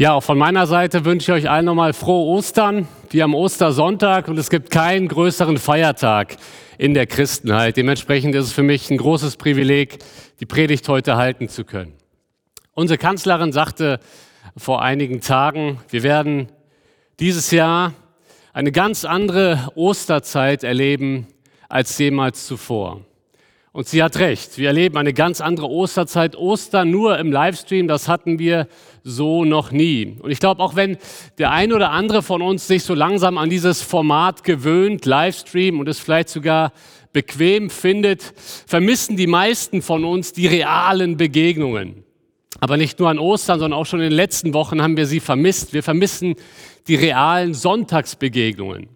Ja, auch von meiner Seite wünsche ich euch allen nochmal frohe Ostern. Wir haben Ostersonntag und es gibt keinen größeren Feiertag in der Christenheit. Dementsprechend ist es für mich ein großes Privileg, die Predigt heute halten zu können. Unsere Kanzlerin sagte vor einigen Tagen, wir werden dieses Jahr eine ganz andere Osterzeit erleben als jemals zuvor. Und sie hat recht. Wir erleben eine ganz andere Osterzeit. Ostern nur im Livestream, das hatten wir so noch nie. Und ich glaube, auch wenn der ein oder andere von uns sich so langsam an dieses Format gewöhnt, Livestream, und es vielleicht sogar bequem findet, vermissen die meisten von uns die realen Begegnungen. Aber nicht nur an Ostern, sondern auch schon in den letzten Wochen haben wir sie vermisst. Wir vermissen die realen Sonntagsbegegnungen.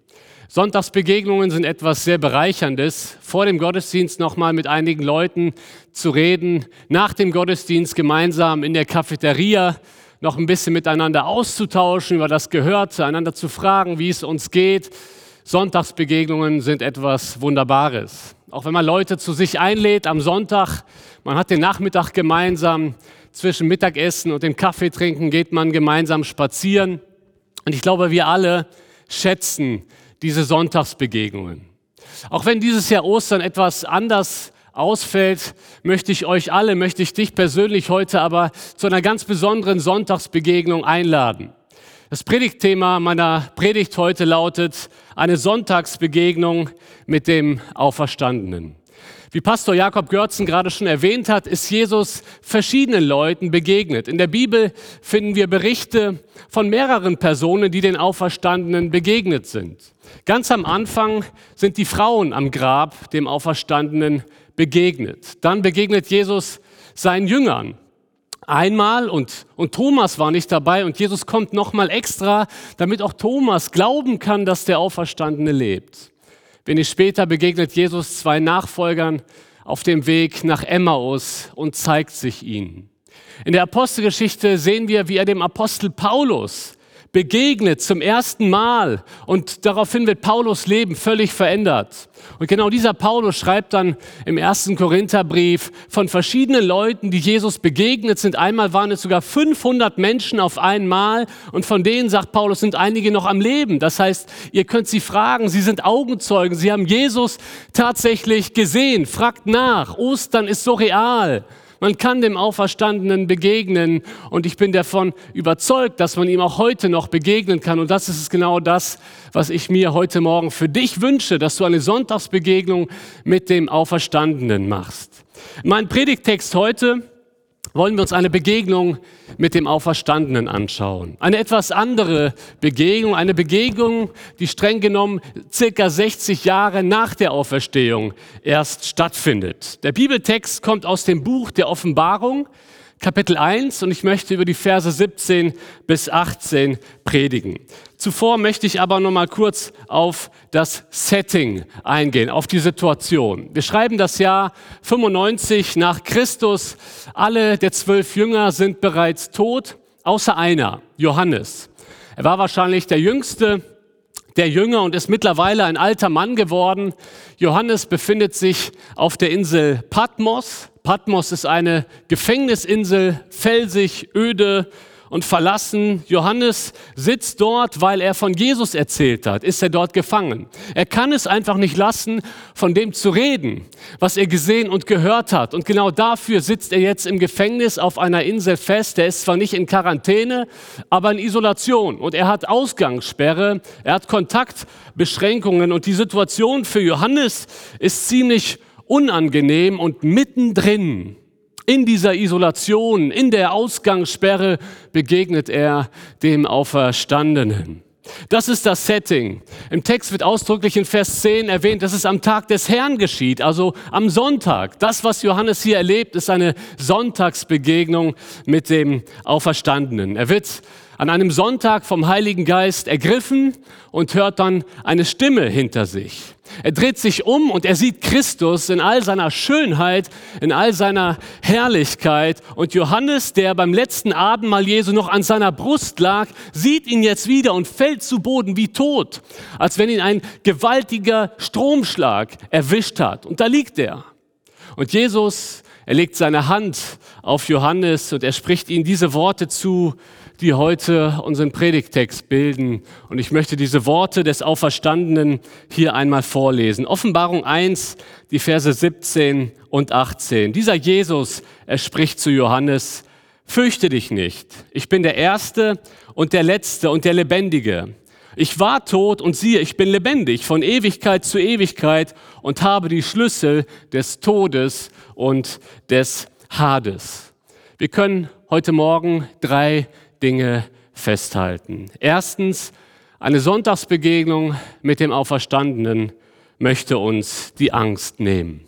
Sonntagsbegegnungen sind etwas sehr Bereicherndes. Vor dem Gottesdienst nochmal mit einigen Leuten zu reden, nach dem Gottesdienst gemeinsam in der Cafeteria noch ein bisschen miteinander auszutauschen, über das Gehörte, einander zu fragen, wie es uns geht. Sonntagsbegegnungen sind etwas Wunderbares. Auch wenn man Leute zu sich einlädt am Sonntag, man hat den Nachmittag gemeinsam, zwischen Mittagessen und dem Kaffee trinken geht man gemeinsam spazieren. Und ich glaube, wir alle schätzen diese Sonntagsbegegnungen. Auch wenn dieses Jahr Ostern etwas anders ausfällt, möchte ich euch alle, möchte ich dich persönlich heute aber zu einer ganz besonderen Sonntagsbegegnung einladen. Das Predigtthema meiner Predigt heute lautet eine Sonntagsbegegnung mit dem Auferstandenen. Wie Pastor Jakob Görzen gerade schon erwähnt hat, ist Jesus verschiedenen Leuten begegnet. In der Bibel finden wir Berichte von mehreren Personen, die den Auferstandenen begegnet sind. Ganz am Anfang sind die Frauen am Grab dem Auferstandenen begegnet. Dann begegnet Jesus seinen Jüngern. Einmal und, und Thomas war nicht dabei und Jesus kommt nochmal extra, damit auch Thomas glauben kann, dass der Auferstandene lebt. Wenig später begegnet Jesus zwei Nachfolgern auf dem Weg nach Emmaus und zeigt sich ihnen. In der Apostelgeschichte sehen wir, wie er dem Apostel Paulus begegnet zum ersten Mal und daraufhin wird Paulus Leben völlig verändert. Und genau dieser Paulus schreibt dann im ersten Korintherbrief von verschiedenen Leuten, die Jesus begegnet sind. Einmal waren es sogar 500 Menschen auf einmal und von denen, sagt Paulus, sind einige noch am Leben. Das heißt, ihr könnt sie fragen, sie sind Augenzeugen, sie haben Jesus tatsächlich gesehen. Fragt nach, Ostern ist so real. Man kann dem Auferstandenen begegnen und ich bin davon überzeugt, dass man ihm auch heute noch begegnen kann. Und das ist genau das, was ich mir heute Morgen für dich wünsche, dass du eine Sonntagsbegegnung mit dem Auferstandenen machst. Mein Predigtext heute wollen wir uns eine Begegnung mit dem Auferstandenen anschauen. Eine etwas andere Begegnung, eine Begegnung, die streng genommen circa 60 Jahre nach der Auferstehung erst stattfindet. Der Bibeltext kommt aus dem Buch der Offenbarung, Kapitel 1 und ich möchte über die Verse 17 bis 18 predigen. Zuvor möchte ich aber noch mal kurz auf das Setting eingehen, auf die Situation. Wir schreiben das Jahr 95 nach Christus. Alle der zwölf Jünger sind bereits tot, außer einer, Johannes. Er war wahrscheinlich der jüngste der Jünger und ist mittlerweile ein alter Mann geworden. Johannes befindet sich auf der Insel Patmos. Patmos ist eine Gefängnisinsel, felsig, öde und verlassen. Johannes sitzt dort, weil er von Jesus erzählt hat, ist er dort gefangen. Er kann es einfach nicht lassen, von dem zu reden, was er gesehen und gehört hat. Und genau dafür sitzt er jetzt im Gefängnis auf einer Insel fest. Er ist zwar nicht in Quarantäne, aber in Isolation. Und er hat Ausgangssperre, er hat Kontaktbeschränkungen. Und die Situation für Johannes ist ziemlich unangenehm und mittendrin in dieser Isolation, in der Ausgangssperre begegnet er dem Auferstandenen. Das ist das Setting. Im Text wird ausdrücklich in Vers 10 erwähnt, dass es am Tag des Herrn geschieht, also am Sonntag. Das, was Johannes hier erlebt, ist eine Sonntagsbegegnung mit dem Auferstandenen. Er wird an einem Sonntag vom Heiligen Geist ergriffen und hört dann eine Stimme hinter sich. Er dreht sich um und er sieht Christus in all seiner Schönheit, in all seiner Herrlichkeit. Und Johannes, der beim letzten Abendmahl Jesu noch an seiner Brust lag, sieht ihn jetzt wieder und fällt zu Boden wie tot, als wenn ihn ein gewaltiger Stromschlag erwischt hat. Und da liegt er. Und Jesus Er legt seine Hand auf Johannes und er spricht ihm diese Worte zu, die heute unseren Predigtext bilden. Und ich möchte diese Worte des Auferstandenen hier einmal vorlesen. Offenbarung 1, die Verse 17 und 18. Dieser Jesus, er spricht zu Johannes, fürchte dich nicht. Ich bin der Erste und der Letzte und der Lebendige. Ich war tot und siehe, ich bin lebendig von Ewigkeit zu Ewigkeit und habe die Schlüssel des Todes und des Hades. Wir können heute Morgen drei Dinge festhalten. Erstens, eine Sonntagsbegegnung mit dem Auferstandenen möchte uns die Angst nehmen.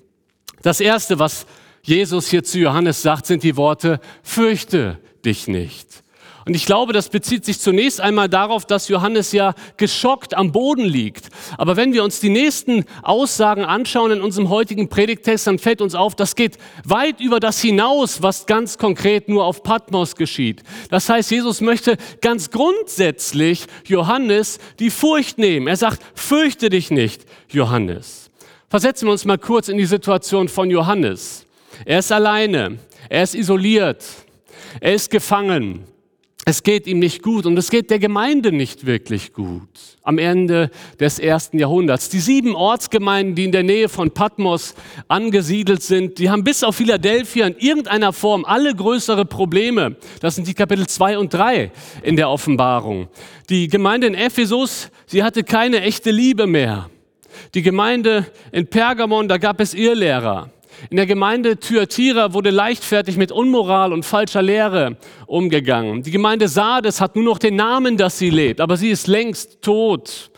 Das Erste, was Jesus hier zu Johannes sagt, sind die Worte, fürchte dich nicht. Und ich glaube, das bezieht sich zunächst einmal darauf, dass Johannes ja geschockt am Boden liegt. Aber wenn wir uns die nächsten Aussagen anschauen in unserem heutigen Predigtext, dann fällt uns auf, das geht weit über das hinaus, was ganz konkret nur auf Patmos geschieht. Das heißt, Jesus möchte ganz grundsätzlich Johannes die Furcht nehmen. Er sagt, fürchte dich nicht, Johannes. Versetzen wir uns mal kurz in die Situation von Johannes. Er ist alleine, er ist isoliert, er ist gefangen. Es geht ihm nicht gut und es geht der Gemeinde nicht wirklich gut am Ende des ersten Jahrhunderts. Die sieben Ortsgemeinden, die in der Nähe von Patmos angesiedelt sind, die haben bis auf Philadelphia in irgendeiner Form alle größere Probleme. Das sind die Kapitel 2 und 3 in der Offenbarung. Die Gemeinde in Ephesus, sie hatte keine echte Liebe mehr. Die Gemeinde in Pergamon, da gab es Irrlehrer. In der Gemeinde Thyatira wurde leichtfertig mit Unmoral und falscher Lehre umgegangen. Die Gemeinde Sardes hat nur noch den Namen, dass sie lebt, aber sie ist längst tot.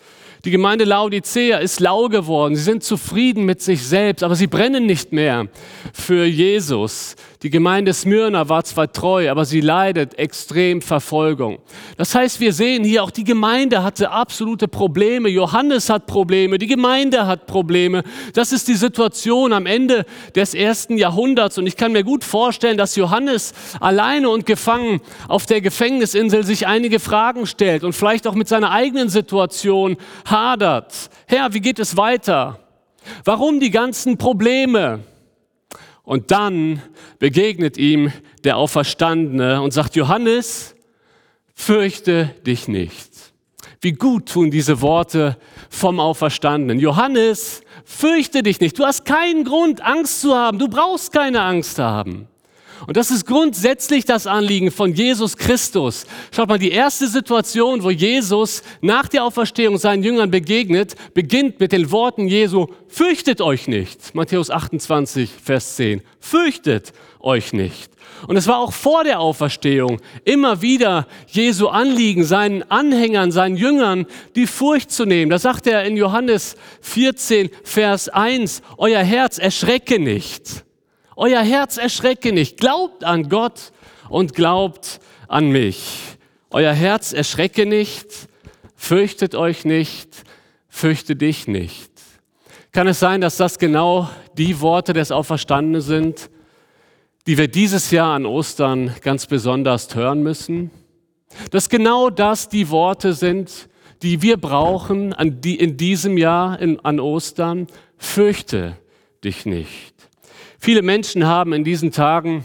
Die Gemeinde Laodicea ist lau geworden. Sie sind zufrieden mit sich selbst, aber sie brennen nicht mehr für Jesus. Die Gemeinde Smyrna war zwar treu, aber sie leidet extrem Verfolgung. Das heißt, wir sehen hier auch die Gemeinde hatte absolute Probleme. Johannes hat Probleme, die Gemeinde hat Probleme. Das ist die Situation am Ende des ersten Jahrhunderts. Und ich kann mir gut vorstellen, dass Johannes alleine und gefangen auf der Gefängnisinsel sich einige Fragen stellt und vielleicht auch mit seiner eigenen Situation hadert. Herr, wie geht es weiter? Warum die ganzen Probleme? Und dann begegnet ihm der Auferstandene und sagt, Johannes, fürchte dich nicht. Wie gut tun diese Worte vom Auferstandenen. Johannes, fürchte dich nicht. Du hast keinen Grund, Angst zu haben. Du brauchst keine Angst haben. Und das ist grundsätzlich das Anliegen von Jesus Christus. Schaut mal, die erste Situation, wo Jesus nach der Auferstehung seinen Jüngern begegnet, beginnt mit den Worten Jesu, fürchtet euch nicht. Matthäus 28, Vers 10. Fürchtet euch nicht. Und es war auch vor der Auferstehung immer wieder Jesu Anliegen, seinen Anhängern, seinen Jüngern die Furcht zu nehmen. Da sagt er in Johannes 14, Vers 1, euer Herz erschrecke nicht. Euer Herz erschrecke nicht. Glaubt an Gott und glaubt an mich. Euer Herz erschrecke nicht, fürchtet euch nicht, fürchte dich nicht. Kann es sein, dass das genau die Worte des Auferstandenen sind, die wir dieses Jahr an Ostern ganz besonders hören müssen? Dass genau das die Worte sind, die wir brauchen an die, in diesem Jahr in, an Ostern. Fürchte dich nicht. Viele Menschen haben in diesen Tagen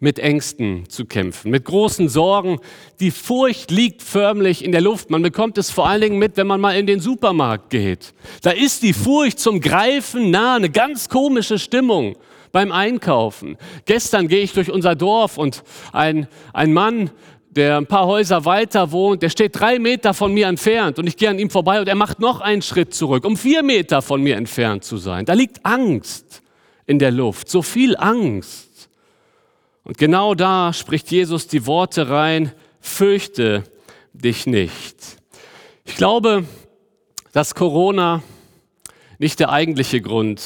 mit Ängsten zu kämpfen, mit großen Sorgen. Die Furcht liegt förmlich in der Luft. Man bekommt es vor allen Dingen mit, wenn man mal in den Supermarkt geht. Da ist die Furcht zum Greifen nah, eine ganz komische Stimmung beim Einkaufen. Gestern gehe ich durch unser Dorf und ein, ein Mann, der ein paar Häuser weiter wohnt, der steht drei Meter von mir entfernt und ich gehe an ihm vorbei und er macht noch einen Schritt zurück, um vier Meter von mir entfernt zu sein. Da liegt Angst in der Luft, so viel Angst. Und genau da spricht Jesus die Worte rein, fürchte dich nicht. Ich glaube, dass Corona nicht der eigentliche Grund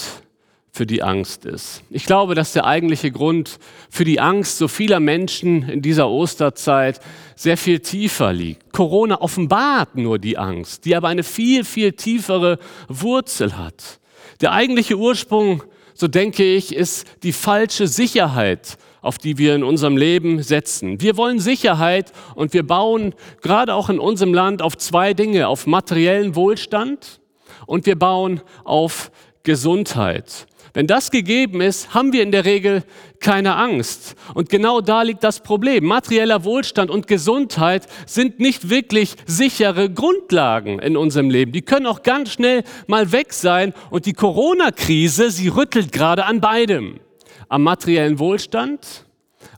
für die Angst ist. Ich glaube, dass der eigentliche Grund für die Angst so vieler Menschen in dieser Osterzeit sehr viel tiefer liegt. Corona offenbart nur die Angst, die aber eine viel, viel tiefere Wurzel hat. Der eigentliche Ursprung so denke ich, ist die falsche Sicherheit, auf die wir in unserem Leben setzen. Wir wollen Sicherheit und wir bauen gerade auch in unserem Land auf zwei Dinge, auf materiellen Wohlstand und wir bauen auf Gesundheit. Wenn das gegeben ist, haben wir in der Regel keine Angst. Und genau da liegt das Problem. Materieller Wohlstand und Gesundheit sind nicht wirklich sichere Grundlagen in unserem Leben. Die können auch ganz schnell mal weg sein. Und die Corona-Krise, sie rüttelt gerade an beidem. Am materiellen Wohlstand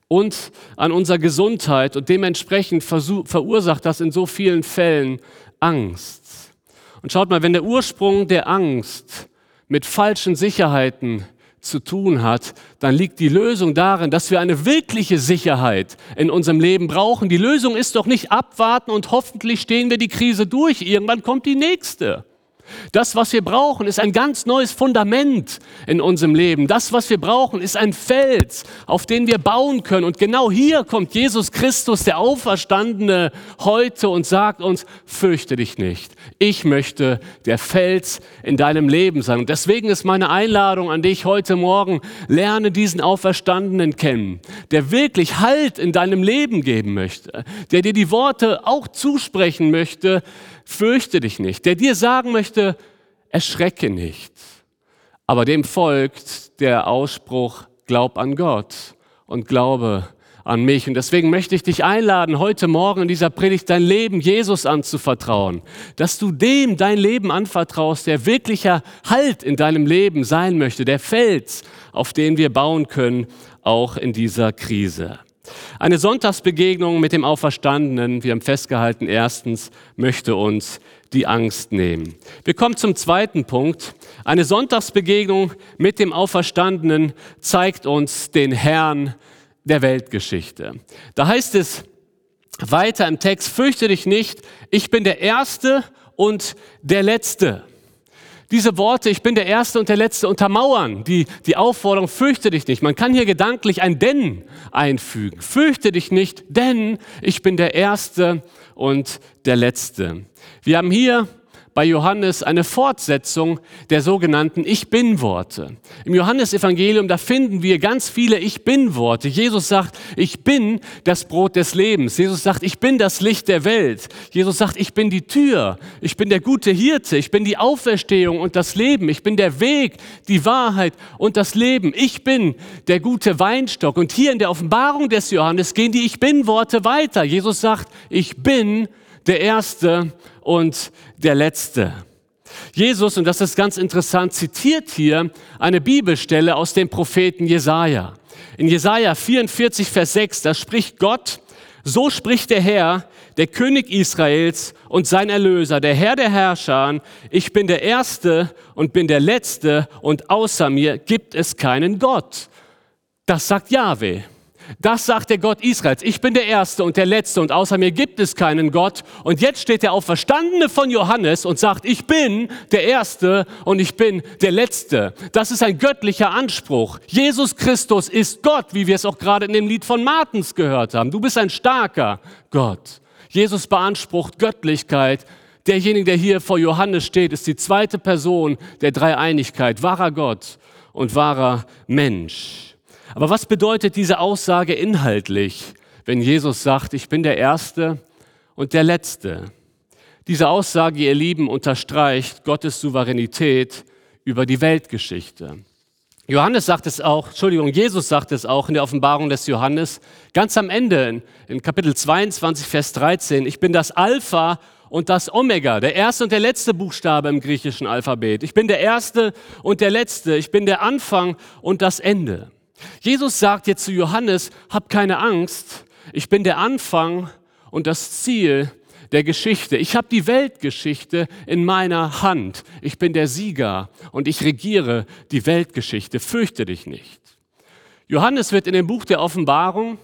und an unserer Gesundheit. Und dementsprechend verursacht das in so vielen Fällen Angst. Und schaut mal, wenn der Ursprung der Angst mit falschen Sicherheiten zu tun hat, dann liegt die Lösung darin, dass wir eine wirkliche Sicherheit in unserem Leben brauchen. Die Lösung ist doch nicht abwarten und hoffentlich stehen wir die Krise durch. Irgendwann kommt die nächste. Das, was wir brauchen, ist ein ganz neues Fundament in unserem Leben. Das, was wir brauchen, ist ein Fels, auf den wir bauen können. Und genau hier kommt Jesus Christus, der Auferstandene, heute und sagt uns, fürchte dich nicht. Ich möchte der Fels in deinem Leben sein. Und deswegen ist meine Einladung an dich heute Morgen, lerne diesen Auferstandenen kennen, der wirklich Halt in deinem Leben geben möchte, der dir die Worte auch zusprechen möchte, fürchte dich nicht, der dir sagen möchte, erschrecke nicht. Aber dem folgt der Ausspruch, glaub an Gott und glaube an mich. Und deswegen möchte ich dich einladen, heute Morgen in dieser Predigt dein Leben Jesus anzuvertrauen, dass du dem dein Leben anvertraust, der wirklicher Halt in deinem Leben sein möchte, der Fels, auf den wir bauen können, auch in dieser Krise. Eine Sonntagsbegegnung mit dem Auferstandenen, wir haben festgehalten, erstens möchte uns die Angst nehmen. Wir kommen zum zweiten Punkt. Eine Sonntagsbegegnung mit dem Auferstandenen zeigt uns den Herrn der Weltgeschichte. Da heißt es weiter im Text, fürchte dich nicht, ich bin der Erste und der Letzte. Diese Worte, ich bin der Erste und der Letzte, untermauern die, die Aufforderung, fürchte dich nicht. Man kann hier gedanklich ein Denn einfügen. Fürchte dich nicht, denn ich bin der Erste und der Letzte. Wir haben hier bei Johannes eine Fortsetzung der sogenannten Ich bin-Worte. Im Johannesevangelium, da finden wir ganz viele Ich bin-Worte. Jesus sagt, ich bin das Brot des Lebens. Jesus sagt, ich bin das Licht der Welt. Jesus sagt, ich bin die Tür. Ich bin der gute Hirte. Ich bin die Auferstehung und das Leben. Ich bin der Weg, die Wahrheit und das Leben. Ich bin der gute Weinstock. Und hier in der Offenbarung des Johannes gehen die Ich bin-Worte weiter. Jesus sagt, ich bin der Erste und der Letzte. Jesus, und das ist ganz interessant, zitiert hier eine Bibelstelle aus dem Propheten Jesaja. In Jesaja 44, Vers 6, da spricht Gott, so spricht der Herr, der König Israels und sein Erlöser, der Herr der Herrscher, ich bin der Erste und bin der Letzte und außer mir gibt es keinen Gott. Das sagt Yahweh. Das sagt der Gott Israels. Ich bin der Erste und der Letzte und außer mir gibt es keinen Gott. Und jetzt steht der Auferstandene von Johannes und sagt, ich bin der Erste und ich bin der Letzte. Das ist ein göttlicher Anspruch. Jesus Christus ist Gott, wie wir es auch gerade in dem Lied von Martens gehört haben. Du bist ein starker Gott. Jesus beansprucht Göttlichkeit. Derjenige, der hier vor Johannes steht, ist die zweite Person der Dreieinigkeit, wahrer Gott und wahrer Mensch. Aber was bedeutet diese Aussage inhaltlich, wenn Jesus sagt, ich bin der Erste und der Letzte? Diese Aussage, ihr Lieben, unterstreicht Gottes Souveränität über die Weltgeschichte. Johannes sagt es auch, Entschuldigung, Jesus sagt es auch in der Offenbarung des Johannes, ganz am Ende in Kapitel 22, Vers 13, ich bin das Alpha und das Omega, der erste und der letzte Buchstabe im griechischen Alphabet. Ich bin der erste und der letzte, ich bin der Anfang und das Ende. Jesus sagt jetzt zu Johannes, hab keine Angst, ich bin der Anfang und das Ziel der Geschichte. Ich habe die Weltgeschichte in meiner Hand. Ich bin der Sieger und ich regiere die Weltgeschichte. Fürchte dich nicht. Johannes wird in dem Buch der Offenbarung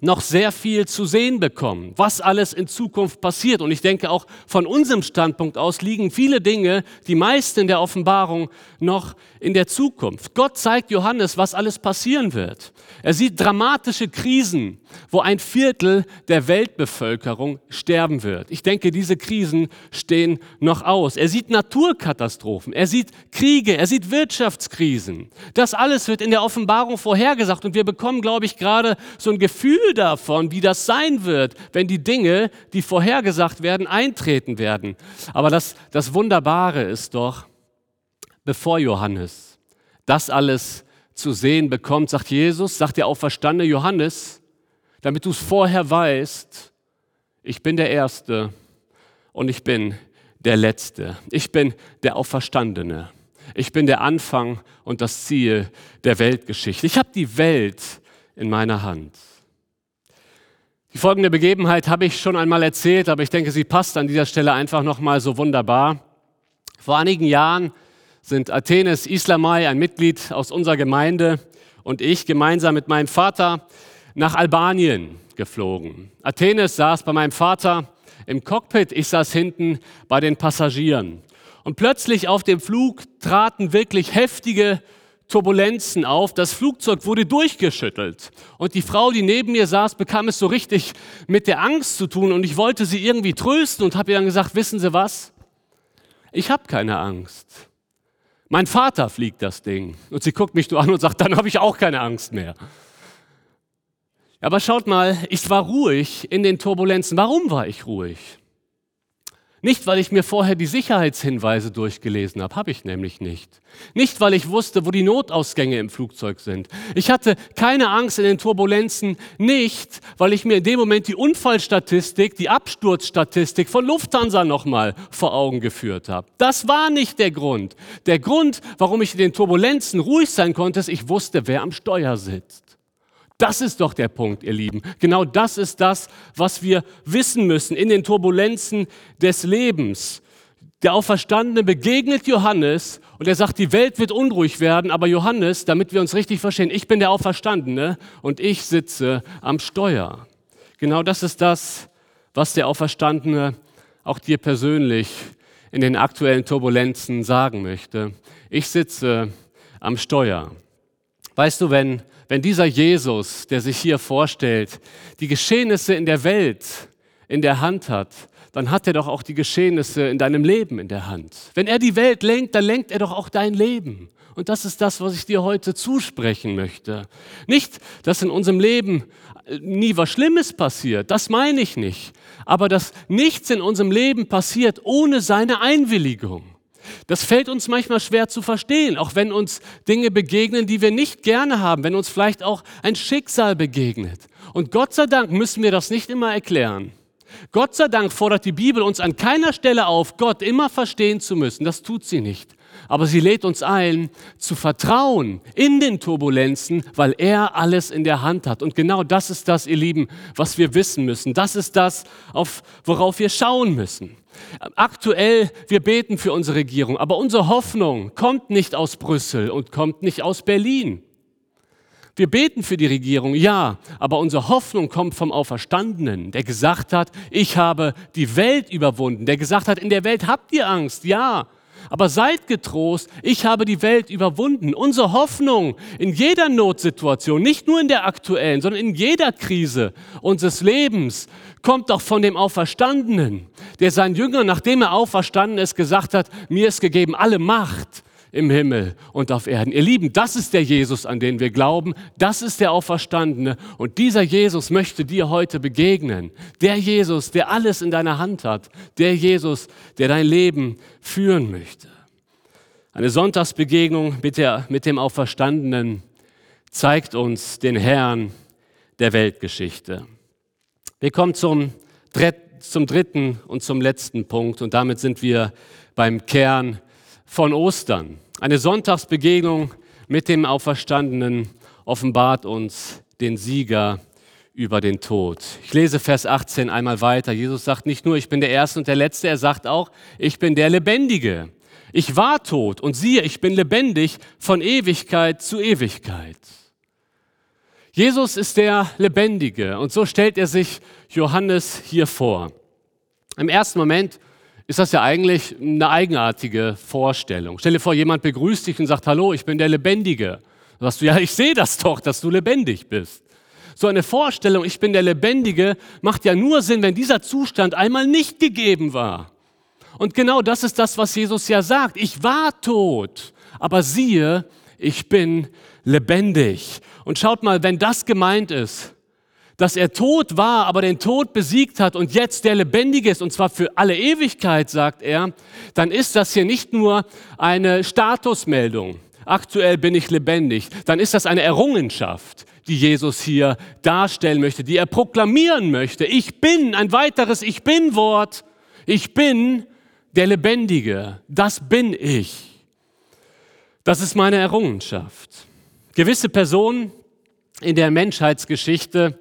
noch sehr viel zu sehen bekommen, was alles in Zukunft passiert. Und ich denke auch von unserem Standpunkt aus liegen viele Dinge, die meisten in der Offenbarung, noch in der Zukunft. Gott zeigt Johannes, was alles passieren wird. Er sieht dramatische Krisen, wo ein Viertel der Weltbevölkerung sterben wird. Ich denke, diese Krisen stehen noch aus. Er sieht Naturkatastrophen, er sieht Kriege, er sieht Wirtschaftskrisen. Das alles wird in der Offenbarung vorhergesagt und wir bekommen, glaube ich, gerade so ein Gefühl davon, wie das sein wird, wenn die Dinge, die vorhergesagt werden, eintreten werden. Aber das, das Wunderbare ist doch, bevor Johannes das alles zu sehen bekommt, sagt Jesus, sagt der auferstandene Johannes, damit du es vorher weißt, ich bin der Erste und ich bin der Letzte. Ich bin der Auferstandene. Ich bin der Anfang und das Ziel der Weltgeschichte. Ich habe die Welt in meiner Hand. Die folgende Begebenheit habe ich schon einmal erzählt, aber ich denke, sie passt an dieser Stelle einfach nochmal so wunderbar. Vor einigen Jahren sind Athenes Islamai, ein Mitglied aus unserer Gemeinde, und ich gemeinsam mit meinem Vater nach Albanien geflogen. Athenes saß bei meinem Vater im Cockpit, ich saß hinten bei den Passagieren. Und plötzlich auf dem Flug traten wirklich heftige Turbulenzen auf. Das Flugzeug wurde durchgeschüttelt. Und die Frau, die neben mir saß, bekam es so richtig mit der Angst zu tun. Und ich wollte sie irgendwie trösten und habe ihr dann gesagt, wissen Sie was? Ich habe keine Angst. Mein Vater fliegt das Ding. Und sie guckt mich nur an und sagt, dann habe ich auch keine Angst mehr. Aber schaut mal, ich war ruhig in den Turbulenzen. Warum war ich ruhig? Nicht, weil ich mir vorher die Sicherheitshinweise durchgelesen habe, habe ich nämlich nicht. Nicht, weil ich wusste, wo die Notausgänge im Flugzeug sind. Ich hatte keine Angst in den Turbulenzen, nicht, weil ich mir in dem Moment die Unfallstatistik, die Absturzstatistik von Lufthansa nochmal vor Augen geführt habe. Das war nicht der Grund. Der Grund, warum ich in den Turbulenzen ruhig sein konnte, ist, ich wusste, wer am Steuer sitzt. Das ist doch der Punkt, ihr Lieben. Genau das ist das, was wir wissen müssen in den Turbulenzen des Lebens. Der Auferstandene begegnet Johannes und er sagt, die Welt wird unruhig werden, aber Johannes, damit wir uns richtig verstehen, ich bin der Auferstandene und ich sitze am Steuer. Genau das ist das, was der Auferstandene auch dir persönlich in den aktuellen Turbulenzen sagen möchte. Ich sitze am Steuer. Weißt du, wenn wenn dieser Jesus, der sich hier vorstellt, die Geschehnisse in der Welt in der Hand hat, dann hat er doch auch die Geschehnisse in deinem Leben in der Hand. Wenn er die Welt lenkt, dann lenkt er doch auch dein Leben. Und das ist das, was ich dir heute zusprechen möchte. Nicht, dass in unserem Leben äh, nie was Schlimmes passiert, das meine ich nicht. Aber dass nichts in unserem Leben passiert ohne seine Einwilligung. Das fällt uns manchmal schwer zu verstehen, auch wenn uns Dinge begegnen, die wir nicht gerne haben, wenn uns vielleicht auch ein Schicksal begegnet. Und Gott sei Dank müssen wir das nicht immer erklären. Gott sei Dank fordert die Bibel uns an keiner Stelle auf, Gott immer verstehen zu müssen. Das tut sie nicht. Aber sie lädt uns ein, zu vertrauen in den Turbulenzen, weil er alles in der Hand hat. Und genau das ist das, ihr Lieben, was wir wissen müssen. Das ist das, auf, worauf wir schauen müssen. Aktuell, wir beten für unsere Regierung, aber unsere Hoffnung kommt nicht aus Brüssel und kommt nicht aus Berlin. Wir beten für die Regierung, ja, aber unsere Hoffnung kommt vom Auferstandenen, der gesagt hat, ich habe die Welt überwunden, der gesagt hat, in der Welt habt ihr Angst, ja, aber seid getrost, ich habe die Welt überwunden. Unsere Hoffnung in jeder Notsituation, nicht nur in der aktuellen, sondern in jeder Krise unseres Lebens, kommt doch von dem Auferstandenen, der seinen Jüngern, nachdem er auferstanden ist, gesagt hat, mir ist gegeben alle Macht im Himmel und auf Erden. Ihr Lieben, das ist der Jesus, an den wir glauben. Das ist der Auferstandene. Und dieser Jesus möchte dir heute begegnen. Der Jesus, der alles in deiner Hand hat. Der Jesus, der dein Leben führen möchte. Eine Sonntagsbegegnung mit, der, mit dem Auferstandenen zeigt uns den Herrn der Weltgeschichte. Wir kommen zum, zum dritten und zum letzten Punkt und damit sind wir beim Kern von Ostern. Eine Sonntagsbegegnung mit dem Auferstandenen offenbart uns den Sieger über den Tod. Ich lese Vers 18 einmal weiter. Jesus sagt nicht nur, ich bin der Erste und der Letzte, er sagt auch, ich bin der Lebendige. Ich war tot und siehe, ich bin lebendig von Ewigkeit zu Ewigkeit. Jesus ist der Lebendige und so stellt er sich Johannes hier vor. Im ersten Moment ist das ja eigentlich eine eigenartige Vorstellung. Stell dir vor, jemand begrüßt dich und sagt, hallo, ich bin der Lebendige. Sagst du, ja, ich sehe das doch, dass du lebendig bist. So eine Vorstellung, ich bin der Lebendige, macht ja nur Sinn, wenn dieser Zustand einmal nicht gegeben war. Und genau das ist das, was Jesus ja sagt. Ich war tot, aber siehe, ich bin lebendig. Und schaut mal, wenn das gemeint ist, dass er tot war, aber den Tod besiegt hat und jetzt der Lebendige ist, und zwar für alle Ewigkeit, sagt er, dann ist das hier nicht nur eine Statusmeldung. aktuell bin ich lebendig, dann ist das eine Errungenschaft, die Jesus hier darstellen möchte, die er proklamieren möchte. Ich bin, ein weiteres Ich bin Wort. Ich bin der Lebendige. Das bin ich. Das ist meine Errungenschaft. Gewisse Personen in der Menschheitsgeschichte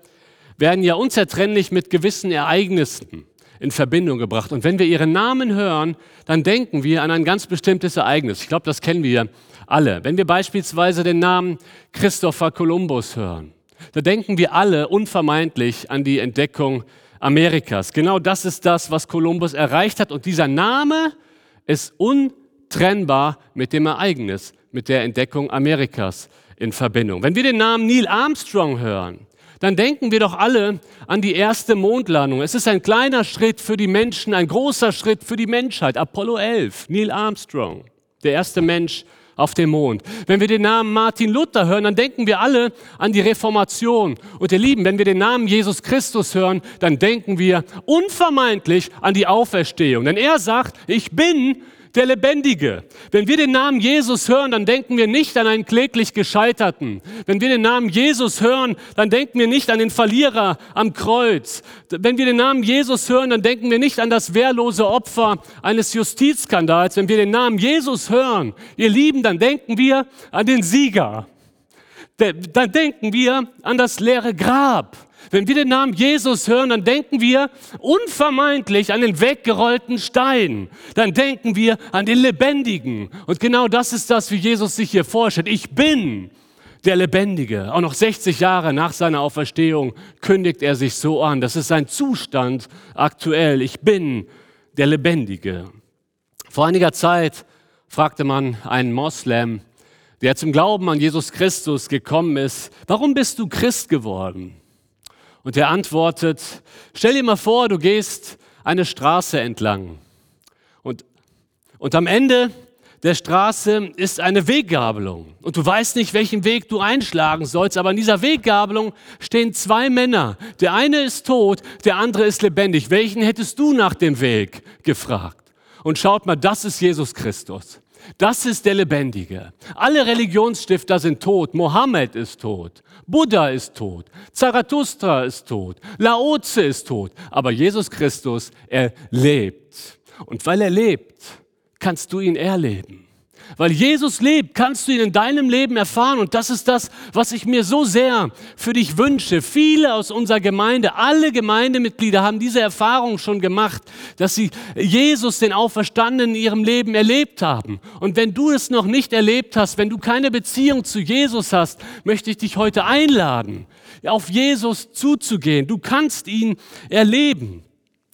werden ja unzertrennlich mit gewissen Ereignissen in Verbindung gebracht. Und wenn wir ihren Namen hören, dann denken wir an ein ganz bestimmtes Ereignis. Ich glaube, das kennen wir alle. Wenn wir beispielsweise den Namen Christopher Columbus hören, da denken wir alle unvermeidlich an die Entdeckung Amerikas. Genau das ist das, was Kolumbus erreicht hat. Und dieser Name ist untrennbar mit dem Ereignis, mit der Entdeckung Amerikas in Verbindung. Wenn wir den Namen Neil Armstrong hören, dann denken wir doch alle an die erste Mondlandung. Es ist ein kleiner Schritt für die Menschen, ein großer Schritt für die Menschheit. Apollo 11, Neil Armstrong, der erste Mensch auf dem Mond. Wenn wir den Namen Martin Luther hören, dann denken wir alle an die Reformation. Und ihr Lieben, wenn wir den Namen Jesus Christus hören, dann denken wir unvermeidlich an die Auferstehung. Denn er sagt, ich bin der Lebendige. Wenn wir den Namen Jesus hören, dann denken wir nicht an einen kläglich Gescheiterten. Wenn wir den Namen Jesus hören, dann denken wir nicht an den Verlierer am Kreuz. Wenn wir den Namen Jesus hören, dann denken wir nicht an das wehrlose Opfer eines Justizskandals. Wenn wir den Namen Jesus hören, ihr Lieben, dann denken wir an den Sieger. Dann denken wir an das leere Grab. Wenn wir den Namen Jesus hören, dann denken wir unvermeidlich an den weggerollten Stein. Dann denken wir an den Lebendigen. Und genau das ist das, wie Jesus sich hier vorstellt. Ich bin der Lebendige. Auch noch 60 Jahre nach seiner Auferstehung kündigt er sich so an. Das ist sein Zustand aktuell. Ich bin der Lebendige. Vor einiger Zeit fragte man einen Moslem, der zum Glauben an Jesus Christus gekommen ist, warum bist du Christ geworden? Und er antwortet, stell dir mal vor, du gehst eine Straße entlang. Und, und am Ende der Straße ist eine Weggabelung. Und du weißt nicht, welchen Weg du einschlagen sollst, aber an dieser Weggabelung stehen zwei Männer. Der eine ist tot, der andere ist lebendig. Welchen hättest du nach dem Weg gefragt? Und schaut mal, das ist Jesus Christus. Das ist der Lebendige. Alle Religionsstifter sind tot. Mohammed ist tot. Buddha ist tot. Zarathustra ist tot. Laoze ist tot. Aber Jesus Christus, er lebt. Und weil er lebt, kannst du ihn erleben. Weil Jesus lebt, kannst du ihn in deinem Leben erfahren. Und das ist das, was ich mir so sehr für dich wünsche. Viele aus unserer Gemeinde, alle Gemeindemitglieder haben diese Erfahrung schon gemacht, dass sie Jesus, den Auferstandenen, in ihrem Leben erlebt haben. Und wenn du es noch nicht erlebt hast, wenn du keine Beziehung zu Jesus hast, möchte ich dich heute einladen, auf Jesus zuzugehen. Du kannst ihn erleben.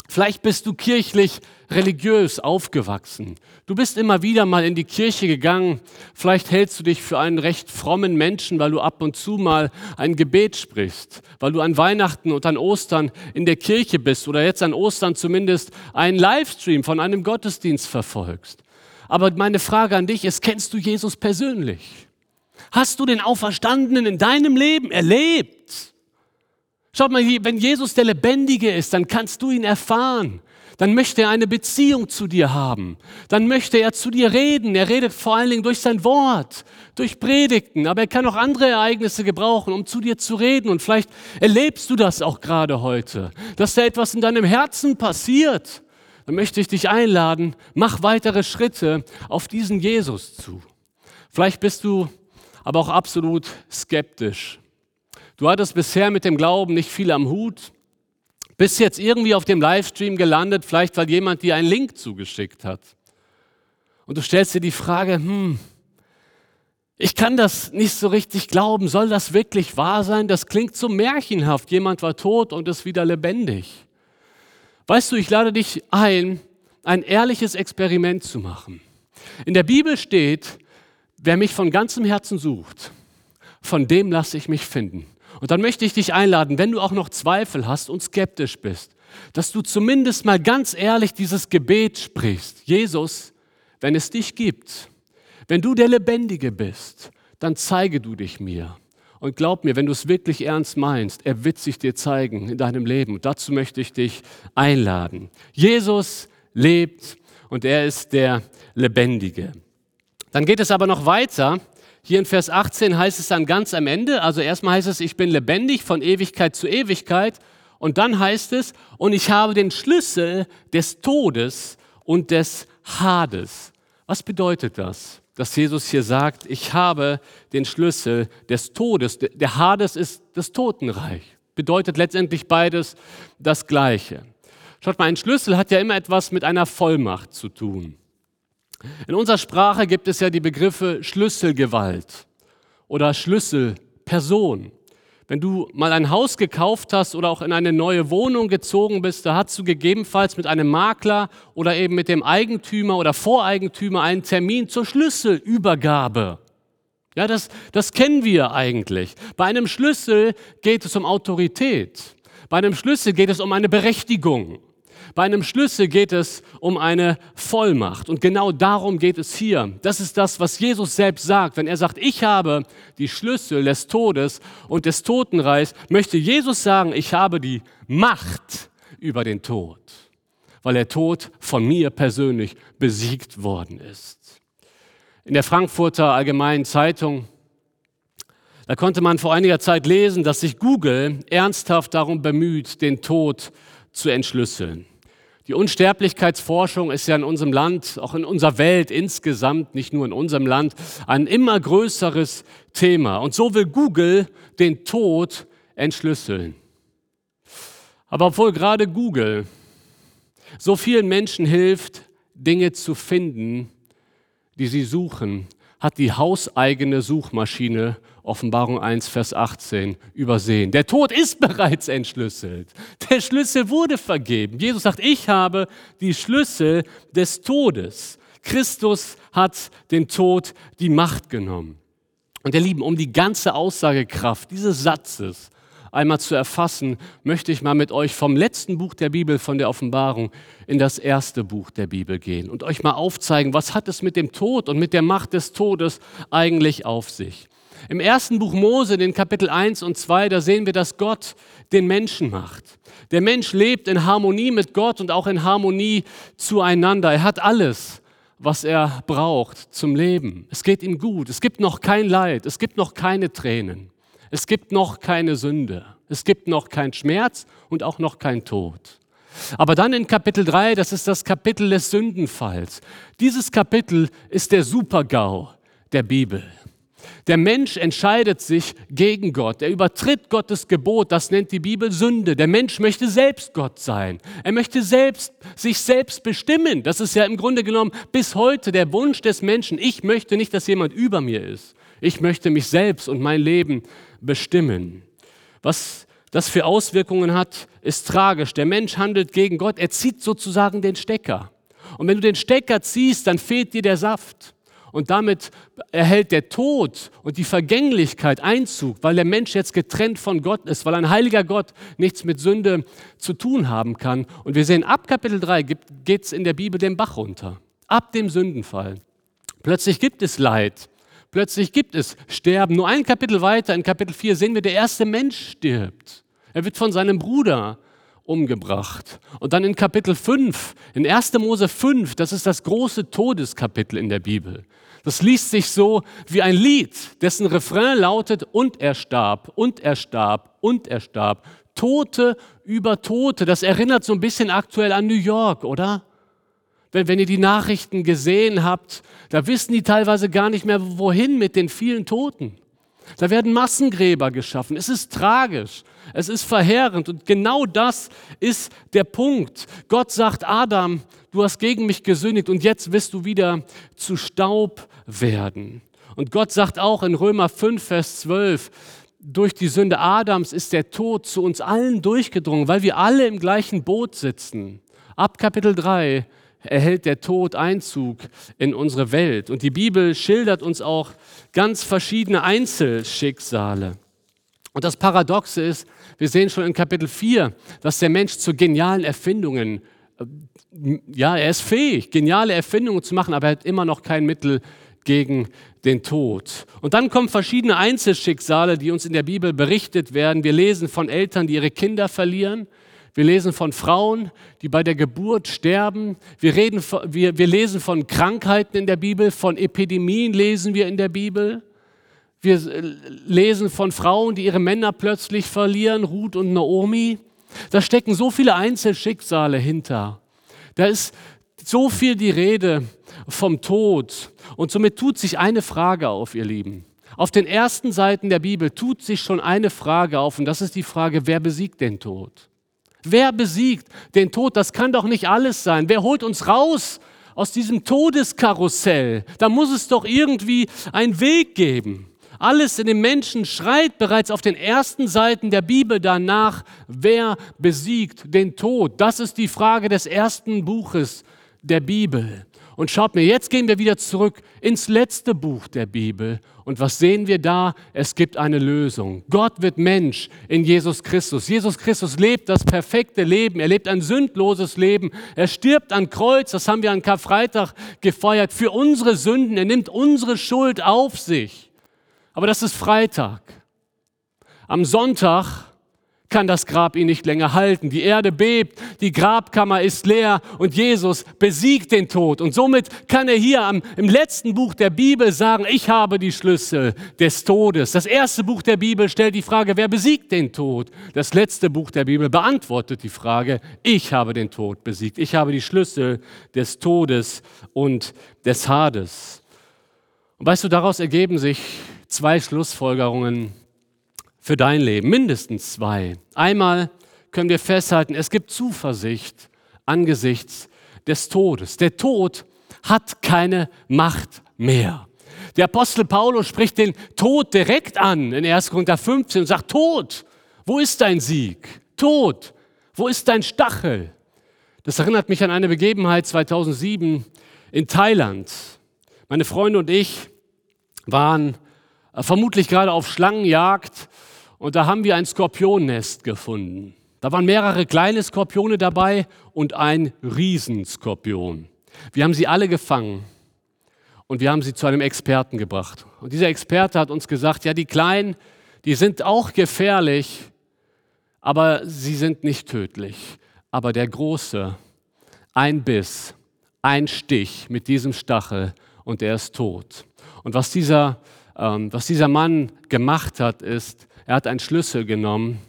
Vielleicht bist du kirchlich religiös aufgewachsen. Du bist immer wieder mal in die Kirche gegangen. Vielleicht hältst du dich für einen recht frommen Menschen, weil du ab und zu mal ein Gebet sprichst, weil du an Weihnachten und an Ostern in der Kirche bist oder jetzt an Ostern zumindest einen Livestream von einem Gottesdienst verfolgst. Aber meine Frage an dich ist, kennst du Jesus persönlich? Hast du den Auferstandenen in deinem Leben erlebt? Schaut mal, wenn Jesus der Lebendige ist, dann kannst du ihn erfahren dann möchte er eine Beziehung zu dir haben. Dann möchte er zu dir reden. Er redet vor allen Dingen durch sein Wort, durch Predigten, aber er kann auch andere Ereignisse gebrauchen, um zu dir zu reden. Und vielleicht erlebst du das auch gerade heute, dass da etwas in deinem Herzen passiert. Dann möchte ich dich einladen, mach weitere Schritte auf diesen Jesus zu. Vielleicht bist du aber auch absolut skeptisch. Du hattest bisher mit dem Glauben nicht viel am Hut. Bist jetzt irgendwie auf dem Livestream gelandet, vielleicht weil jemand dir einen Link zugeschickt hat. Und du stellst dir die Frage, hm, ich kann das nicht so richtig glauben. Soll das wirklich wahr sein? Das klingt so märchenhaft. Jemand war tot und ist wieder lebendig. Weißt du, ich lade dich ein, ein ehrliches Experiment zu machen. In der Bibel steht, wer mich von ganzem Herzen sucht, von dem lasse ich mich finden. Und dann möchte ich dich einladen, wenn du auch noch Zweifel hast und skeptisch bist, dass du zumindest mal ganz ehrlich dieses Gebet sprichst. Jesus, wenn es dich gibt, wenn du der Lebendige bist, dann zeige du dich mir. Und glaub mir, wenn du es wirklich ernst meinst, er wird sich dir zeigen in deinem Leben. Und dazu möchte ich dich einladen. Jesus lebt und er ist der Lebendige. Dann geht es aber noch weiter Hier in Vers 18 heißt es dann ganz am Ende, also erstmal heißt es, ich bin lebendig von Ewigkeit zu Ewigkeit. Und dann heißt es, und ich habe den Schlüssel des Todes und des Hades. Was bedeutet das? Dass Jesus hier sagt, ich habe den Schlüssel des Todes. Der Hades ist das Totenreich. Bedeutet letztendlich beides das Gleiche. Schaut mal, ein Schlüssel hat ja immer etwas mit einer Vollmacht zu tun. In unserer Sprache gibt es ja die Begriffe Schlüsselgewalt oder Schlüsselperson. Wenn du mal ein Haus gekauft hast oder auch in eine neue Wohnung gezogen bist, da hast du gegebenenfalls mit einem Makler oder eben mit dem Eigentümer oder Voreigentümer einen Termin zur Schlüsselübergabe. Ja, das, das kennen wir eigentlich. Bei einem Schlüssel geht es um Autorität. Bei einem Schlüssel geht es um eine Berechtigung. Bei einem Schlüssel geht es um eine Vollmacht. Und genau darum geht es hier. Das ist das, was Jesus selbst sagt. Wenn er sagt, ich habe die Schlüssel des Todes und des Totenreichs, möchte Jesus sagen, ich habe die Macht über den Tod, weil der Tod von mir persönlich besiegt worden ist. In der Frankfurter Allgemeinen Zeitung da konnte man vor einiger Zeit lesen, dass sich Google ernsthaft darum bemüht, den Tod zu entschlüsseln. Die Unsterblichkeitsforschung ist ja in unserem Land, auch in unserer Welt insgesamt, nicht nur in unserem Land, ein immer größeres Thema. Und so will Google den Tod entschlüsseln. Aber obwohl gerade Google so vielen Menschen hilft, Dinge zu finden, die sie suchen, hat die hauseigene Suchmaschine Offenbarung 1, Vers 18 übersehen. Der Tod ist bereits entschlüsselt. Der Schlüssel wurde vergeben. Jesus sagt, ich habe die Schlüssel des Todes. Christus hat den Tod die Macht genommen. Und ihr Lieben, um die ganze Aussagekraft dieses Satzes einmal zu erfassen, möchte ich mal mit euch vom letzten Buch der Bibel, von der Offenbarung, in das erste Buch der Bibel gehen und euch mal aufzeigen, was hat es mit dem Tod und mit der Macht des Todes eigentlich auf sich. Im ersten Buch Mose, in Kapitel 1 und 2, da sehen wir, dass Gott den Menschen macht. Der Mensch lebt in Harmonie mit Gott und auch in Harmonie zueinander. Er hat alles, was er braucht zum Leben. Es geht ihm gut. Es gibt noch kein Leid. Es gibt noch keine Tränen. Es gibt noch keine Sünde. Es gibt noch keinen Schmerz und auch noch keinen Tod. Aber dann in Kapitel 3, das ist das Kapitel des Sündenfalls. Dieses Kapitel ist der Supergau der Bibel. Der Mensch entscheidet sich gegen Gott. Er übertritt Gottes Gebot. Das nennt die Bibel Sünde. Der Mensch möchte selbst Gott sein. Er möchte selbst, sich selbst bestimmen. Das ist ja im Grunde genommen bis heute der Wunsch des Menschen. Ich möchte nicht, dass jemand über mir ist. Ich möchte mich selbst und mein Leben bestimmen. Was das für Auswirkungen hat, ist tragisch. Der Mensch handelt gegen Gott. Er zieht sozusagen den Stecker. Und wenn du den Stecker ziehst, dann fehlt dir der Saft. Und damit erhält der Tod und die Vergänglichkeit Einzug, weil der Mensch jetzt getrennt von Gott ist, weil ein heiliger Gott nichts mit Sünde zu tun haben kann. Und wir sehen, ab Kapitel 3 geht es in der Bibel den Bach runter. Ab dem Sündenfall. Plötzlich gibt es Leid. Plötzlich gibt es Sterben. Nur ein Kapitel weiter, in Kapitel 4, sehen wir, der erste Mensch stirbt. Er wird von seinem Bruder umgebracht. Und dann in Kapitel 5, in 1. Mose 5, das ist das große Todeskapitel in der Bibel. Das liest sich so wie ein Lied, dessen Refrain lautet, und er starb, und er starb, und er starb. Tote über Tote. Das erinnert so ein bisschen aktuell an New York, oder? Wenn, wenn ihr die Nachrichten gesehen habt, da wissen die teilweise gar nicht mehr, wohin mit den vielen Toten. Da werden Massengräber geschaffen. Es ist tragisch. Es ist verheerend. Und genau das ist der Punkt. Gott sagt Adam, du hast gegen mich gesündigt und jetzt wirst du wieder zu Staub werden. Und Gott sagt auch in Römer 5, Vers 12, durch die Sünde Adams ist der Tod zu uns allen durchgedrungen, weil wir alle im gleichen Boot sitzen. Ab Kapitel 3 erhält der Tod Einzug in unsere Welt. Und die Bibel schildert uns auch ganz verschiedene Einzelschicksale. Und das Paradoxe ist, wir sehen schon in Kapitel 4, dass der Mensch zu genialen Erfindungen, äh, ja, er ist fähig, geniale Erfindungen zu machen, aber er hat immer noch kein Mittel gegen den Tod. Und dann kommen verschiedene Einzelschicksale, die uns in der Bibel berichtet werden. Wir lesen von Eltern, die ihre Kinder verlieren. Wir lesen von Frauen, die bei der Geburt sterben. Wir, reden, wir, wir lesen von Krankheiten in der Bibel, von Epidemien lesen wir in der Bibel. Wir lesen von Frauen, die ihre Männer plötzlich verlieren, Ruth und Naomi. Da stecken so viele Einzelschicksale hinter. Da ist so viel die Rede vom Tod. Und somit tut sich eine Frage auf, ihr Lieben. Auf den ersten Seiten der Bibel tut sich schon eine Frage auf und das ist die Frage, wer besiegt den Tod? Wer besiegt den Tod? Das kann doch nicht alles sein. Wer holt uns raus aus diesem Todeskarussell? Da muss es doch irgendwie einen Weg geben. Alles in dem Menschen schreit bereits auf den ersten Seiten der Bibel danach, wer besiegt den Tod? Das ist die Frage des ersten Buches der Bibel. Und schaut mir, jetzt gehen wir wieder zurück ins letzte Buch der Bibel. Und was sehen wir da? Es gibt eine Lösung. Gott wird Mensch in Jesus Christus. Jesus Christus lebt das perfekte Leben. Er lebt ein sündloses Leben. Er stirbt an Kreuz. Das haben wir an Karfreitag gefeiert. Für unsere Sünden. Er nimmt unsere Schuld auf sich. Aber das ist Freitag. Am Sonntag kann das Grab ihn nicht länger halten. Die Erde bebt, die Grabkammer ist leer und Jesus besiegt den Tod. Und somit kann er hier am, im letzten Buch der Bibel sagen, ich habe die Schlüssel des Todes. Das erste Buch der Bibel stellt die Frage, wer besiegt den Tod? Das letzte Buch der Bibel beantwortet die Frage, ich habe den Tod besiegt. Ich habe die Schlüssel des Todes und des Hades. Und weißt du, daraus ergeben sich zwei Schlussfolgerungen für dein Leben, mindestens zwei. Einmal können wir festhalten, es gibt Zuversicht angesichts des Todes. Der Tod hat keine Macht mehr. Der Apostel Paulus spricht den Tod direkt an in 1. Korinther 15 und sagt, Tod, wo ist dein Sieg? Tod, wo ist dein Stachel? Das erinnert mich an eine Begebenheit 2007 in Thailand. Meine Freunde und ich waren äh, vermutlich gerade auf Schlangenjagd und da haben wir ein Skorpionnest gefunden. Da waren mehrere kleine Skorpione dabei und ein Riesenskorpion. Wir haben sie alle gefangen und wir haben sie zu einem Experten gebracht. Und dieser Experte hat uns gesagt, ja, die Kleinen, die sind auch gefährlich, aber sie sind nicht tödlich. Aber der Große, ein Biss, ein Stich mit diesem Stachel und er ist tot. Und was dieser, ähm, was dieser Mann gemacht hat, ist, er hat einen Schlüssel genommen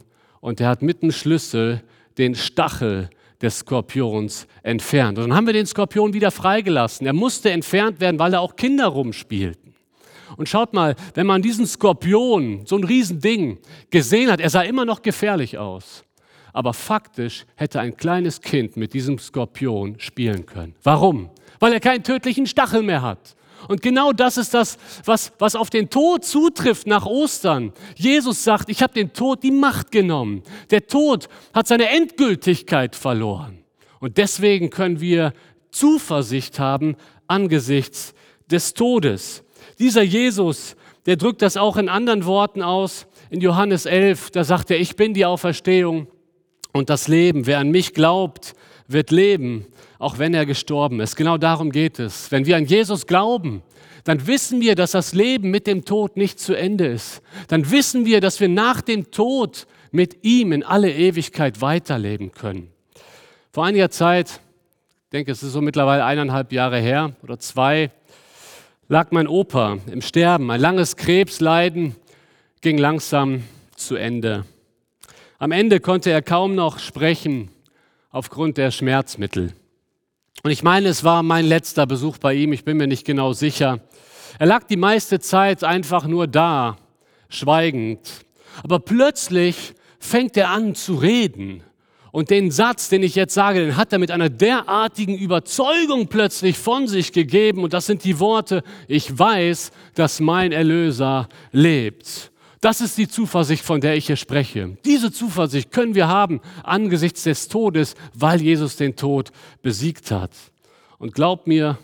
und er hat mit dem Schlüssel den Stachel des Skorpions entfernt. Und dann haben wir den Skorpion wieder freigelassen. Er musste entfernt werden, weil da auch Kinder rumspielten. Und schaut mal, wenn man diesen Skorpion, so ein Riesending, gesehen hat, er sah immer noch gefährlich aus. Aber faktisch hätte ein kleines Kind mit diesem Skorpion spielen können. Warum? Weil er keinen tödlichen Stachel mehr hat. Und genau das ist das, was, was auf den Tod zutrifft nach Ostern. Jesus sagt, ich habe den Tod die Macht genommen. Der Tod hat seine Endgültigkeit verloren. Und deswegen können wir Zuversicht haben angesichts des Todes. Dieser Jesus, der drückt das auch in anderen Worten aus. In Johannes 11, da sagt er, ich bin die Auferstehung und das Leben. Wer an mich glaubt, wird leben, auch wenn er gestorben ist. Genau darum geht es. Wenn wir an Jesus glauben, dann wissen wir, dass das Leben mit dem Tod nicht zu Ende ist. Dann wissen wir, dass wir nach dem Tod mit ihm in alle Ewigkeit weiterleben können. Vor einiger Zeit, ich denke, es ist so mittlerweile eineinhalb Jahre her oder zwei, lag mein Opa im Sterben. Ein langes Krebsleiden ging langsam zu Ende. Am Ende konnte er kaum noch sprechen aufgrund der Schmerzmittel. Und ich meine, es war mein letzter Besuch bei ihm, ich bin mir nicht genau sicher. Er lag die meiste Zeit einfach nur da, schweigend. Aber plötzlich fängt er an zu reden. Und den Satz, den ich jetzt sage, den hat er mit einer derartigen Überzeugung plötzlich von sich gegeben. Und das sind die Worte, ich weiß, dass mein Erlöser lebt. Das ist die Zuversicht, von der ich hier spreche. Diese Zuversicht können wir haben angesichts des Todes, weil Jesus den Tod besiegt hat. Und glaub mir,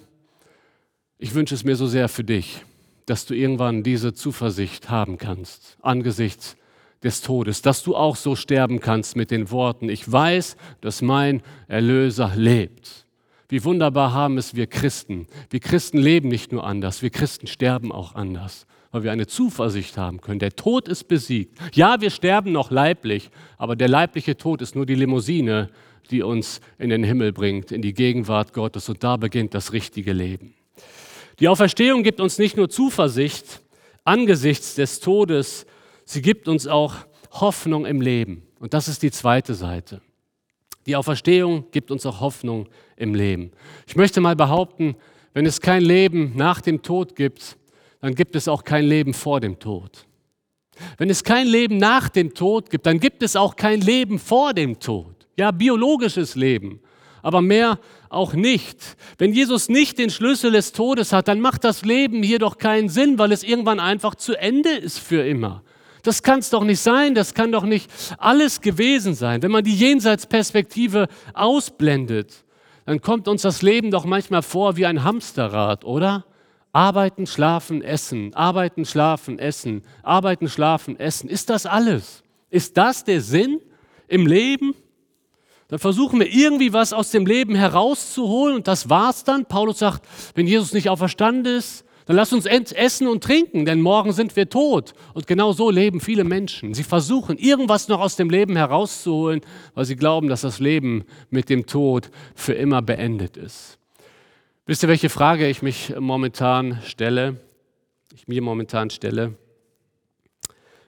ich wünsche es mir so sehr für dich, dass du irgendwann diese Zuversicht haben kannst angesichts des Todes, dass du auch so sterben kannst mit den Worten, ich weiß, dass mein Erlöser lebt. Wie wunderbar haben es wir Christen. Wir Christen leben nicht nur anders, wir Christen sterben auch anders weil wir eine Zuversicht haben können. Der Tod ist besiegt. Ja, wir sterben noch leiblich, aber der leibliche Tod ist nur die Limousine, die uns in den Himmel bringt, in die Gegenwart Gottes. Und da beginnt das richtige Leben. Die Auferstehung gibt uns nicht nur Zuversicht angesichts des Todes, sie gibt uns auch Hoffnung im Leben. Und das ist die zweite Seite. Die Auferstehung gibt uns auch Hoffnung im Leben. Ich möchte mal behaupten, wenn es kein Leben nach dem Tod gibt, dann gibt es auch kein Leben vor dem Tod. Wenn es kein Leben nach dem Tod gibt, dann gibt es auch kein Leben vor dem Tod. Ja, biologisches Leben, aber mehr auch nicht. Wenn Jesus nicht den Schlüssel des Todes hat, dann macht das Leben hier doch keinen Sinn, weil es irgendwann einfach zu Ende ist für immer. Das kann es doch nicht sein, das kann doch nicht alles gewesen sein. Wenn man die Jenseitsperspektive ausblendet, dann kommt uns das Leben doch manchmal vor wie ein Hamsterrad, oder? Arbeiten, schlafen, essen, arbeiten, schlafen, essen, arbeiten, schlafen, essen. Ist das alles? Ist das der Sinn im Leben? Dann versuchen wir irgendwie was aus dem Leben herauszuholen und das war's dann. Paulus sagt, wenn Jesus nicht auferstanden ist, dann lass uns essen und trinken, denn morgen sind wir tot. Und genau so leben viele Menschen. Sie versuchen, irgendwas noch aus dem Leben herauszuholen, weil sie glauben, dass das Leben mit dem Tod für immer beendet ist. Wisst ihr, welche Frage ich mich momentan stelle? Ich mir momentan stelle.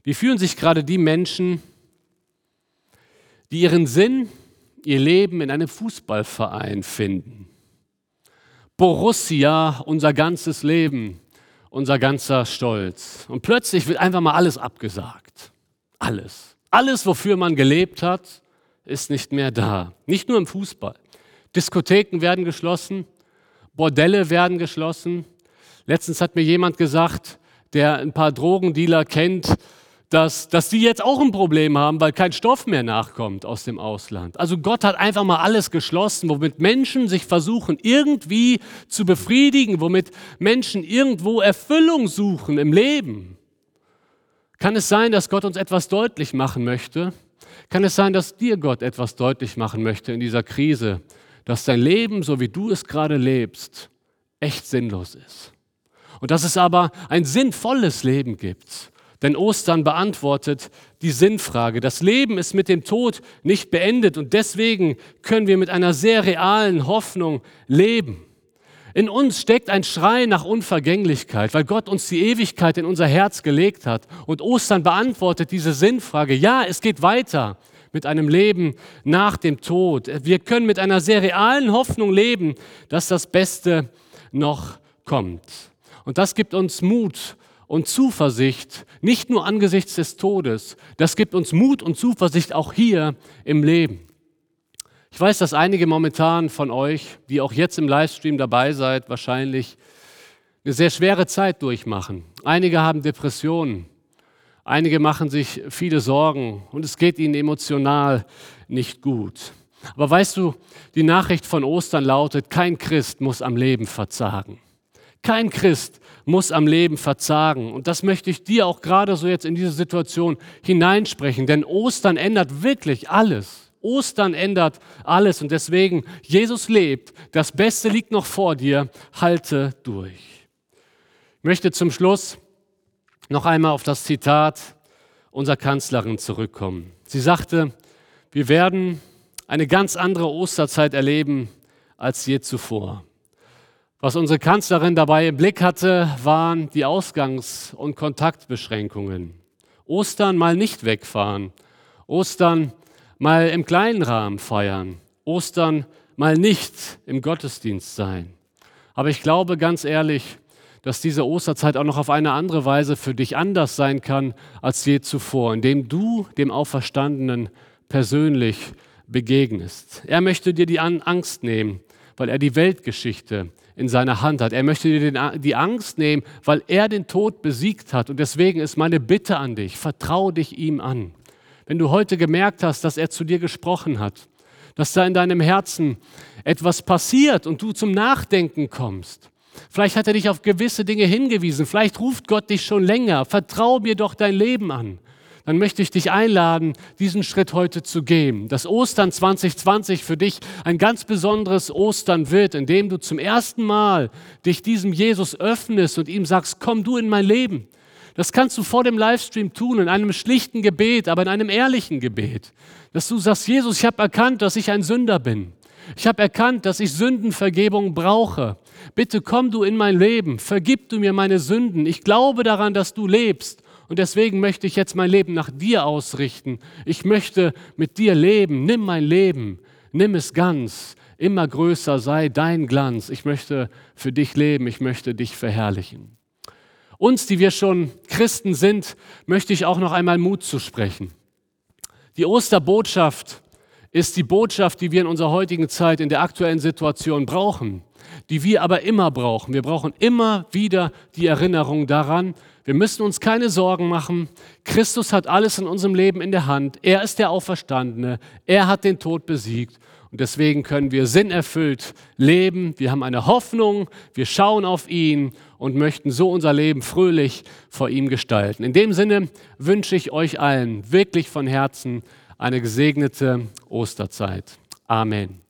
Wie fühlen sich gerade die Menschen, die ihren Sinn, ihr Leben in einem Fußballverein finden? Borussia, unser ganzes Leben, unser ganzer Stolz. Und plötzlich wird einfach mal alles abgesagt. Alles. Alles, wofür man gelebt hat, ist nicht mehr da. Nicht nur im Fußball. Diskotheken werden geschlossen, Bordelle werden geschlossen. Letztens hat mir jemand gesagt, der ein paar Drogendealer kennt, dass, dass die jetzt auch ein Problem haben, weil kein Stoff mehr nachkommt aus dem Ausland. Also Gott hat einfach mal alles geschlossen, womit Menschen sich versuchen irgendwie zu befriedigen, womit Menschen irgendwo Erfüllung suchen im Leben. Kann es sein, dass Gott uns etwas deutlich machen möchte? Kann es sein, dass dir Gott etwas deutlich machen möchte in dieser Krise, dass dein Leben, so wie du es gerade lebst, echt sinnlos ist? Und dass es aber ein sinnvolles Leben gibt denn Ostern beantwortet die Sinnfrage. Das Leben ist mit dem Tod nicht beendet und deswegen können wir mit einer sehr realen Hoffnung leben. In uns steckt ein Schrei nach Unvergänglichkeit, weil Gott uns die Ewigkeit in unser Herz gelegt hat. Und Ostern beantwortet diese Sinnfrage. Ja, es geht weiter mit einem Leben nach dem Tod. Wir können mit einer sehr realen Hoffnung leben, dass das Beste noch kommt. Und das gibt uns Mut und Zuversicht, nicht nur angesichts des Todes. Das gibt uns Mut und Zuversicht auch hier im Leben. Ich weiß, dass einige momentan von euch, die auch jetzt im Livestream dabei seid, wahrscheinlich eine sehr schwere Zeit durchmachen. Einige haben Depressionen, einige machen sich viele Sorgen und es geht ihnen emotional nicht gut. Aber weißt du, die Nachricht von Ostern lautet, kein Christ muss am Leben verzagen. Kein Christ muss am Leben verzagen. Und das möchte ich dir auch gerade so jetzt in diese Situation hineinsprechen, denn Ostern ändert wirklich alles. Ostern ändert alles und deswegen, Jesus lebt, das Beste liegt noch vor dir, halte durch. Ich möchte zum Schluss noch einmal auf das Zitat unserer Kanzlerin zurückkommen. Sie sagte, wir werden eine ganz andere Osterzeit erleben als je zuvor. Was unsere Kanzlerin dabei im Blick hatte, waren die Ausgangs- und Kontaktbeschränkungen. Ostern mal nicht wegfahren. Ostern mal im kleinen Rahmen feiern. Ostern mal nicht im Gottesdienst sein. Aber ich glaube ganz ehrlich, dass diese Osterzeit auch noch auf eine andere Weise für dich anders sein kann als je zuvor, indem du dem Auferstandenen persönlich begegnest. Er möchte dir die Angst nehmen, weil er die Weltgeschichte in seiner Hand hat. Er möchte dir die Angst nehmen, weil er den Tod besiegt hat. Und deswegen ist meine Bitte an dich, vertraue dich ihm an. Wenn du heute gemerkt hast, dass er zu dir gesprochen hat, dass da in deinem Herzen etwas passiert und du zum Nachdenken kommst, vielleicht hat er dich auf gewisse Dinge hingewiesen, vielleicht ruft Gott dich schon länger, vertraue mir doch dein Leben an dann möchte ich dich einladen, diesen Schritt heute zu gehen. Dass Ostern 2020 für dich ein ganz besonderes Ostern wird, in dem du zum ersten Mal dich diesem Jesus öffnest und ihm sagst, komm du in mein Leben. Das kannst du vor dem Livestream tun, in einem schlichten Gebet, aber in einem ehrlichen Gebet. Dass du sagst, Jesus, ich habe erkannt, dass ich ein Sünder bin. Ich habe erkannt, dass ich Sündenvergebung brauche. Bitte komm du in mein Leben, vergib du mir meine Sünden. Ich glaube daran, dass du lebst. Und deswegen möchte ich jetzt mein Leben nach dir ausrichten. Ich möchte mit dir leben. Nimm mein Leben, nimm es ganz. Immer größer sei dein Glanz. Ich möchte für dich leben, ich möchte dich verherrlichen. Uns, die wir schon Christen sind, möchte ich auch noch einmal Mut zu sprechen. Die Osterbotschaft ist die Botschaft, die wir in unserer heutigen Zeit, in der aktuellen Situation brauchen, die wir aber immer brauchen. Wir brauchen immer wieder die Erinnerung daran, wir müssen uns keine Sorgen machen. Christus hat alles in unserem Leben in der Hand. Er ist der Auferstandene. Er hat den Tod besiegt. Und deswegen können wir sinnerfüllt leben. Wir haben eine Hoffnung. Wir schauen auf ihn und möchten so unser Leben fröhlich vor ihm gestalten. In dem Sinne wünsche ich euch allen wirklich von Herzen eine gesegnete Osterzeit. Amen.